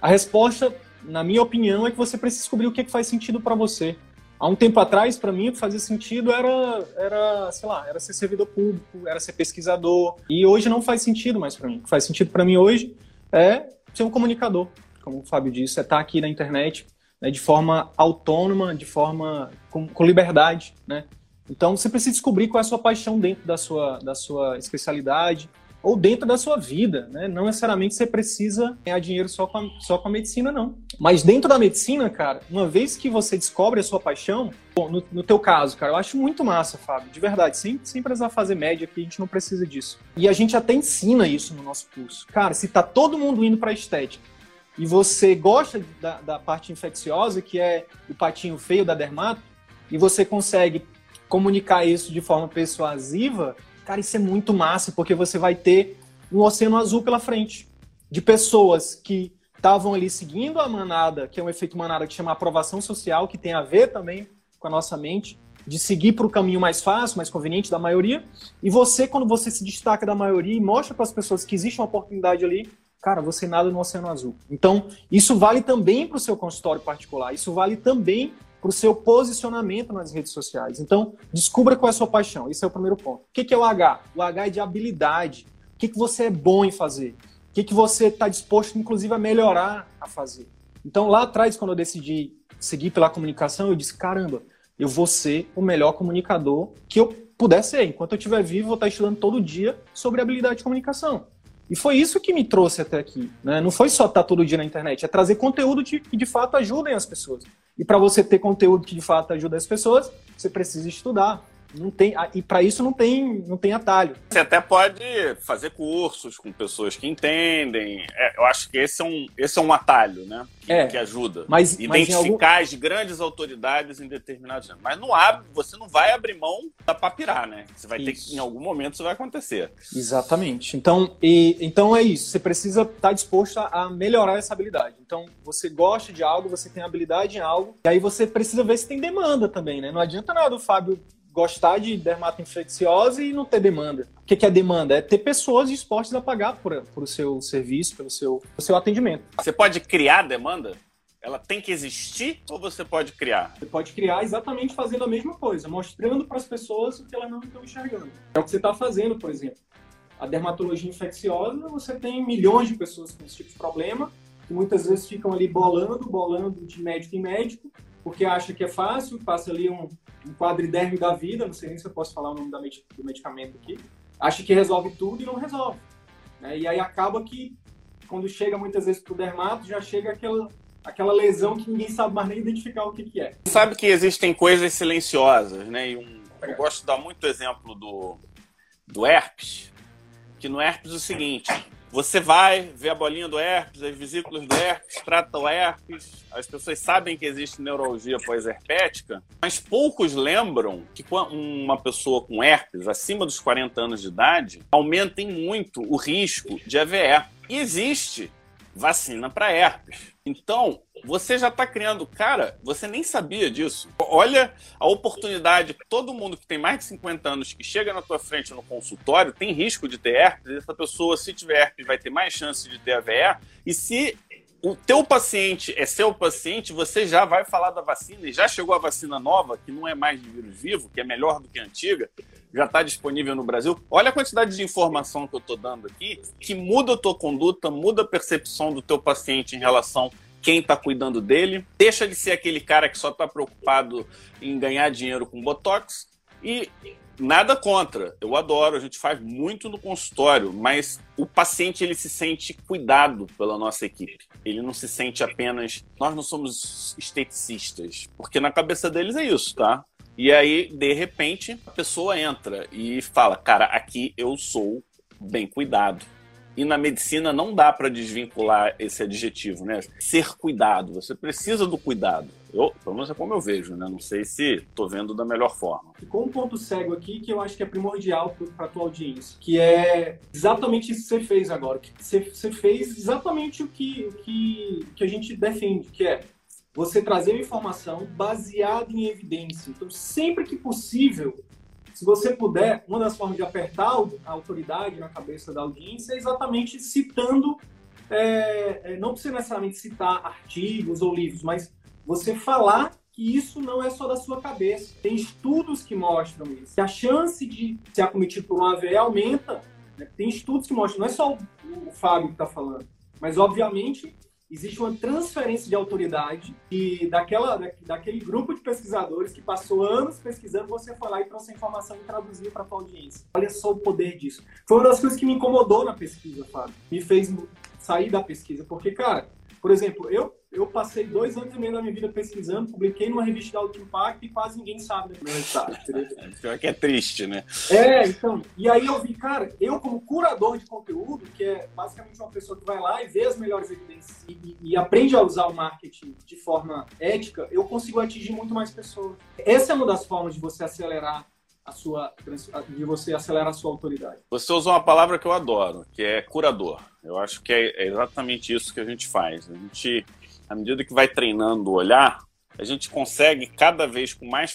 A resposta, na minha opinião, é que você precisa descobrir o que, que faz sentido para você. Há um tempo atrás, para mim, o que fazia sentido era, era, sei lá, era ser servidor público, era ser pesquisador. E hoje não faz sentido mais para mim. O que faz sentido para mim hoje é ser um comunicador, como o Fábio disse, é estar aqui na internet né, de forma autônoma, de forma com, com liberdade, né? Então você precisa descobrir qual é a sua paixão dentro da sua, da sua especialidade, ou dentro da sua vida, né? Não necessariamente você precisa ganhar dinheiro só com, a, só com a medicina, não. Mas dentro da medicina, cara, uma vez que você descobre a sua paixão, bom, no, no teu caso, cara, eu acho muito massa, Fábio, de verdade, sem, sem precisar fazer média aqui, a gente não precisa disso. E a gente até ensina isso no nosso curso. Cara, se tá todo mundo indo pra estética, e você gosta da, da parte infecciosa, que é o patinho feio da dermato, e você consegue comunicar isso de forma persuasiva, Cara, isso é muito massa, porque você vai ter um oceano azul pela frente. De pessoas que estavam ali seguindo a manada, que é um efeito manada que chama aprovação social, que tem a ver também com a nossa mente, de seguir para o caminho mais fácil, mais conveniente da maioria. E você, quando você se destaca da maioria e mostra para as pessoas que existe uma oportunidade ali, cara, você nada no oceano azul. Então, isso vale também para o seu consultório particular, isso vale também para o seu posicionamento nas redes sociais. Então, descubra qual é a sua paixão. Esse é o primeiro ponto. O que é o H? O H é de habilidade. O que você é bom em fazer? O que você está disposto, inclusive, a melhorar a fazer? Então, lá atrás, quando eu decidi seguir pela comunicação, eu disse: caramba, eu vou ser o melhor comunicador que eu puder ser. Enquanto eu estiver vivo, vou estar estudando todo dia sobre habilidade de comunicação. E foi isso que me trouxe até aqui. Né? Não foi só estar todo dia na internet, é trazer conteúdo que de fato ajudem as pessoas. E para você ter conteúdo que de fato ajuda as pessoas, você precisa estudar. Não tem, e para isso não tem, não tem atalho. Você até pode fazer cursos com pessoas que entendem. É, eu acho que esse é um, esse é um atalho, né? Que, é, que ajuda. Mas, Identificar mas algum... as grandes autoridades em determinados. Mas não abre, você não vai abrir mão da papirar, né? Você vai isso. ter que, em algum momento, isso vai acontecer. Exatamente. Então, e, então é isso. Você precisa estar tá disposto a melhorar essa habilidade. Então, você gosta de algo, você tem habilidade em algo, e aí você precisa ver se tem demanda também, né? Não adianta nada o Fábio gostar de dermatoinfecciosa e não ter demanda. O que é demanda? É ter pessoas dispostas a pagar por, por o seu serviço, pelo seu, pelo seu atendimento. Você pode criar demanda? Ela tem que existir ou você pode criar? Você pode criar exatamente fazendo a mesma coisa, mostrando para as pessoas o que elas não estão enxergando. É o que você está fazendo, por exemplo. A dermatologia infecciosa, você tem milhões de pessoas com esse tipo de problema, que muitas vezes ficam ali bolando, bolando de médico em médico, porque acha que é fácil, passa ali um, um quadridérmio da vida, não sei nem se eu posso falar o nome do medicamento aqui, acha que resolve tudo e não resolve. Né? E aí acaba que, quando chega muitas vezes para o dermato, já chega aquela, aquela lesão que ninguém sabe mais nem identificar o que, que é. Sabe que existem coisas silenciosas, né? E um, eu gosto de dar muito exemplo do, do herpes, que no herpes é o seguinte, você vai ver a bolinha do herpes, as vesículas do herpes, trata o herpes, as pessoas sabem que existe neurologia pós-herpética, mas poucos lembram que uma pessoa com herpes acima dos 40 anos de idade aumenta muito o risco de AVE. E existe vacina para herpes. Então, você já está criando. Cara, você nem sabia disso. Olha a oportunidade. Todo mundo que tem mais de 50 anos que chega na tua frente no consultório tem risco de ter herpes. Essa pessoa, se tiver herpes, vai ter mais chance de ter AVE. E se o teu paciente é seu paciente, você já vai falar da vacina e já chegou a vacina nova, que não é mais de vírus vivo, que é melhor do que a antiga, já está disponível no Brasil. Olha a quantidade de informação que eu estou dando aqui, que muda a tua conduta, muda a percepção do teu paciente em relação quem está cuidando dele, deixa de ser aquele cara que só está preocupado em ganhar dinheiro com botox e nada contra, eu adoro, a gente faz muito no consultório, mas o paciente ele se sente cuidado pela nossa equipe. Ele não se sente apenas nós não somos esteticistas, porque na cabeça deles é isso, tá? E aí, de repente, a pessoa entra e fala: Cara, aqui eu sou bem cuidado. E na medicina não dá para desvincular esse adjetivo, né? Ser cuidado. Você precisa do cuidado. Eu, pelo menos é como eu vejo, né? Não sei se estou vendo da melhor forma. Ficou um ponto cego aqui que eu acho que é primordial para tua audiência, que é exatamente isso que você fez agora. Que você, fez exatamente o que, que, que a gente defende, que é você trazer uma informação baseada em evidência. Então, sempre que possível, se você puder, uma das formas de apertar a autoridade na cabeça da audiência é exatamente citando, é, é, não precisa necessariamente citar artigos ou livros, mas você falar que isso não é só da sua cabeça. Tem estudos que mostram isso. Que a chance de ser acometido por um AVE aumenta. Né? Tem estudos que mostram, não é só o, o Fábio que está falando, mas obviamente existe uma transferência de autoridade e daquela, daquele grupo de pesquisadores que passou anos pesquisando, você falar e trouxe a informação e traduzir para a audiência. Olha só o poder disso. Foi uma das coisas que me incomodou na pesquisa, Fábio. Me fez sair da pesquisa. Porque, cara, por exemplo, eu eu passei dois anos e meio da minha vida pesquisando, publiquei numa revista de alto impacto e quase ninguém sabe do meu resultado. Pior que é triste, né? É, então. E aí eu vi, cara, eu como curador de conteúdo, que é basicamente uma pessoa que vai lá e vê as melhores evidências e, e, e aprende a usar o marketing de forma ética, eu consigo atingir muito mais pessoas. Essa é uma das formas de você acelerar a sua de você acelerar a sua autoridade. Você usou uma palavra que eu adoro, que é curador. Eu acho que é exatamente isso que a gente faz. A gente à medida que vai treinando o olhar, a gente consegue cada vez com mais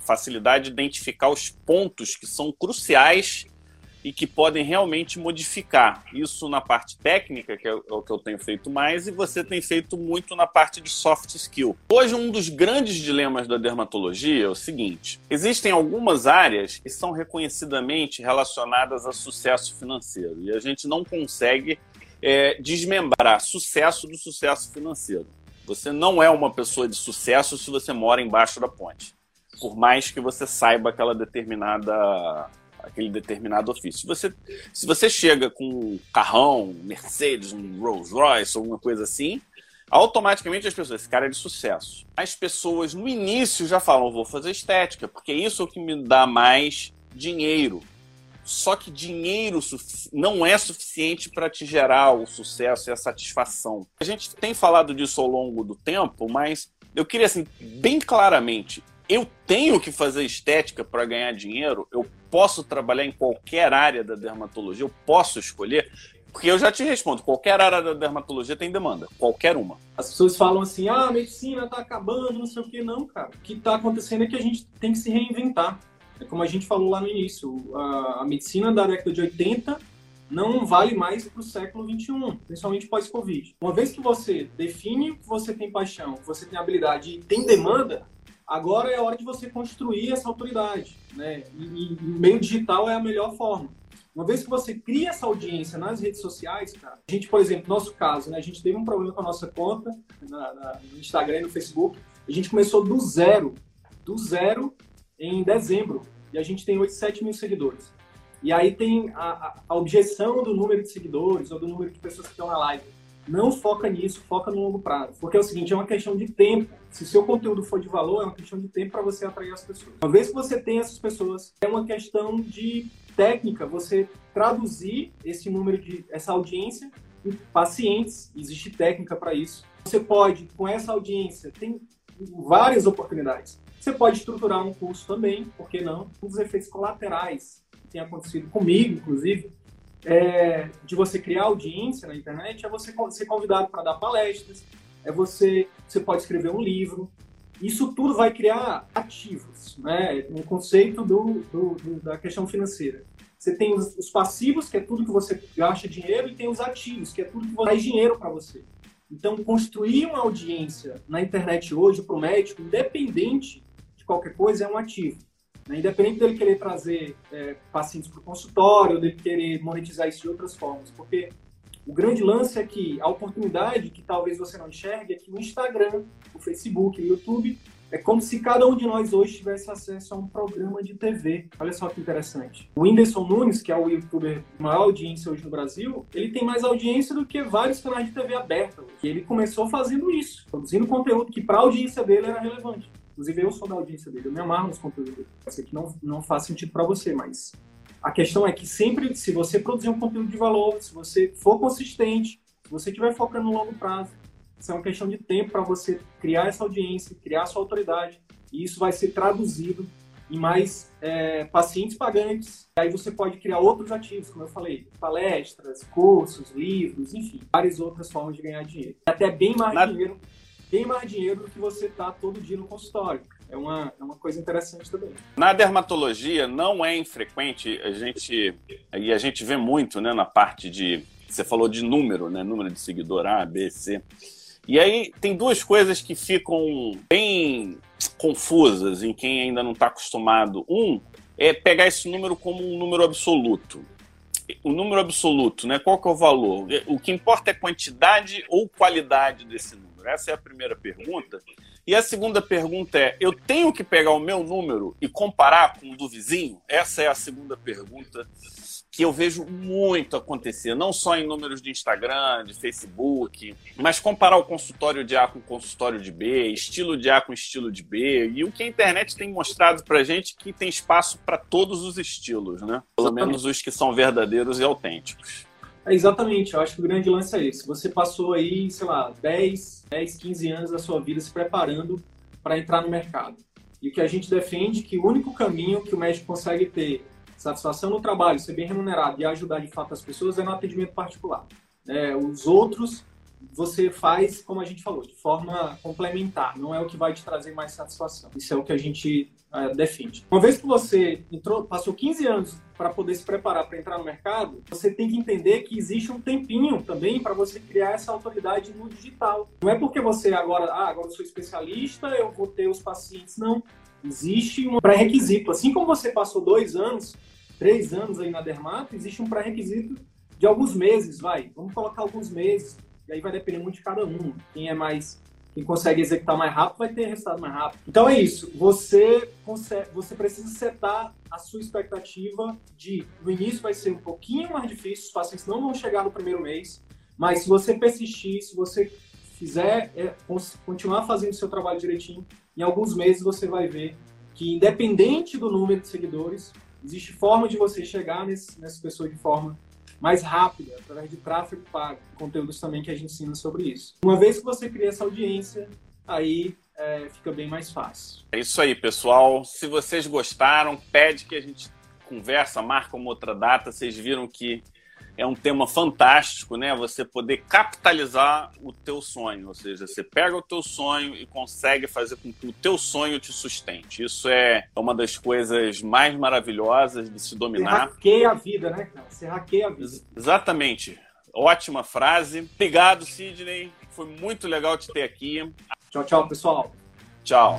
facilidade identificar os pontos que são cruciais e que podem realmente modificar. Isso na parte técnica, que é o que eu tenho feito mais, e você tem feito muito na parte de soft skill. Hoje, um dos grandes dilemas da dermatologia é o seguinte: existem algumas áreas que são reconhecidamente relacionadas a sucesso financeiro, e a gente não consegue é, desmembrar sucesso do sucesso financeiro. Você não é uma pessoa de sucesso se você mora embaixo da ponte, por mais que você saiba aquela determinada aquele determinado ofício. Se você, se você chega com um carrão, Mercedes, um Rolls Royce, alguma coisa assim, automaticamente as pessoas, esse cara é de sucesso. As pessoas no início já falam, vou fazer estética, porque isso é o que me dá mais dinheiro. Só que dinheiro não é suficiente para te gerar o sucesso e a satisfação. A gente tem falado disso ao longo do tempo, mas eu queria assim, bem claramente, eu tenho que fazer estética para ganhar dinheiro, eu posso trabalhar em qualquer área da dermatologia, eu posso escolher. Porque eu já te respondo, qualquer área da dermatologia tem demanda, qualquer uma. As pessoas falam assim, ah, a medicina está acabando, não sei o que, não, cara. O que está acontecendo é que a gente tem que se reinventar. É como a gente falou lá no início, a, a medicina da década de 80 não vale mais para o século 21, principalmente pós-Covid. Uma vez que você define que você tem paixão, que você tem habilidade e tem demanda, agora é a hora de você construir essa autoridade, né? E, e meio digital é a melhor forma. Uma vez que você cria essa audiência nas redes sociais, cara, a gente, por exemplo, no nosso caso, né, a gente teve um problema com a nossa conta na, na, no Instagram e no Facebook, A gente começou do zero, do zero em dezembro, e a gente tem 8, 7 mil seguidores. E aí tem a, a, objeção do número de seguidores ou do número de pessoas que estão na live. Não foca nisso, foca no longo prazo. Porque é o seguinte, é uma questão de tempo. Se seu conteúdo for de valor, é uma questão de tempo para você atrair as pessoas. Uma vez que você tem essas pessoas, é uma questão de técnica, você traduzir esse número de essa audiência em pacientes. Existe técnica para isso. Você pode, com essa audiência, tem várias oportunidades. Você pode estruturar um curso também, por que não? Com os efeitos colaterais que tem acontecido comigo, inclusive, é, de você criar audiência na internet, é você ser convidado para dar palestras, é você, você pode escrever um livro. Isso tudo vai criar ativos, né? Um conceito do, do, do da questão financeira. Você tem os, os, passivos, que é tudo que você gasta dinheiro, e tem os ativos, que é tudo que faz dinheiro para você. Então, construir uma audiência na internet hoje para o médico, independente de qualquer coisa, é um ativo. Né? Independente dele querer trazer é, pacientes para o consultório, dele querer monetizar isso de outras formas. Porque o grande lance é que a oportunidade que talvez você não enxergue é que o Instagram, o Facebook, o YouTube é como se cada um de nós hoje tivesse acesso a um programa de TV. Olha só que interessante. O Whindersson Nunes, que é o youtuber de maior audiência hoje no Brasil, ele tem mais audiência do que vários canais de TV aberta. E ele começou fazendo isso, produzindo conteúdo que para a audiência dele era relevante. Inclusive, eu sou da audiência dele, eu me amarro nos conteúdos dele. Eu sei que não, não faz sentido para você, mas a questão é que sempre, se você produzir um conteúdo de valor, se você for consistente, se você estiver focando no longo prazo, isso é uma questão de tempo para você criar essa audiência, criar sua autoridade, e isso vai ser traduzido em mais é, pacientes pagantes. Aí você pode criar outros ativos, como eu falei, palestras, cursos, livros, enfim, várias outras formas de ganhar dinheiro. Até bem mais Na... dinheiro bem mais dinheiro do que você tá todo dia no consultório. É uma, é uma coisa interessante também. Na dermatologia não é infrequente a gente e a gente vê muito, né, na parte de você falou de número, né, número de seguidor A, B, C. E aí tem duas coisas que ficam bem confusas em quem ainda não está acostumado. Um é pegar esse número como um número absoluto. O número absoluto, né? Qual que é o valor? O que importa é quantidade ou qualidade desse número. Essa é a primeira pergunta. E a segunda pergunta é: eu tenho que pegar o meu número e comparar com o do vizinho? Essa é a segunda pergunta que eu vejo muito acontecer, não só em números de Instagram, de Facebook, mas comparar o consultório de A com o consultório de B, estilo de A com estilo de B, e o que a internet tem mostrado pra gente que tem espaço para todos os estilos, né? Pelo menos os que são verdadeiros e autênticos. É, exatamente, eu acho que o grande lance é esse. Você passou aí, sei lá, 10, 10, 15 anos da sua vida se preparando para entrar no mercado. E o que a gente defende é que o único caminho que o médico consegue ter satisfação no trabalho, ser bem remunerado e ajudar de fato as pessoas é no atendimento particular. É, os outros você faz, como a gente falou, de forma complementar, não é o que vai te trazer mais satisfação. Isso é o que a gente é, defende. Uma vez que você entrou, passou 15 anos para poder se preparar para entrar no mercado, você tem que entender que existe um tempinho também para você criar essa autoridade no digital. Não é porque você agora, ah, agora eu sou especialista, eu vou ter os pacientes. Não. Existe um pré-requisito. Assim como você passou dois anos, três anos aí na Dermato, existe um pré-requisito de alguns meses, vai. Vamos colocar alguns meses. E aí vai depender muito de cada um. Quem é mais quem consegue executar mais rápido vai ter resultado mais rápido. Então é isso. Você consegue, você precisa setar a sua expectativa de no início vai ser um pouquinho mais difícil, os pacientes não vão chegar no primeiro mês, mas se você persistir, se você fizer é, continuar fazendo o seu trabalho direitinho, em alguns meses você vai ver que independente do número de seguidores, existe forma de você chegar nesse, nessa pessoa de forma mais rápida, através de tráfego pago, conteúdos também que a gente ensina sobre isso. Uma vez que você cria essa audiência, aí é, fica bem mais fácil. É isso aí, pessoal. Se vocês gostaram, pede que a gente conversa, marca uma outra data. Vocês viram que é um tema fantástico, né? Você poder capitalizar o teu sonho, ou seja, você pega o teu sonho e consegue fazer com que o teu sonho te sustente. Isso é uma das coisas mais maravilhosas de se dominar. Você hackeia a vida, né, cara? Você hackeia a vida. Exatamente. Ótima frase. Obrigado, Sidney. Foi muito legal te ter aqui. Tchau, tchau, pessoal. Tchau.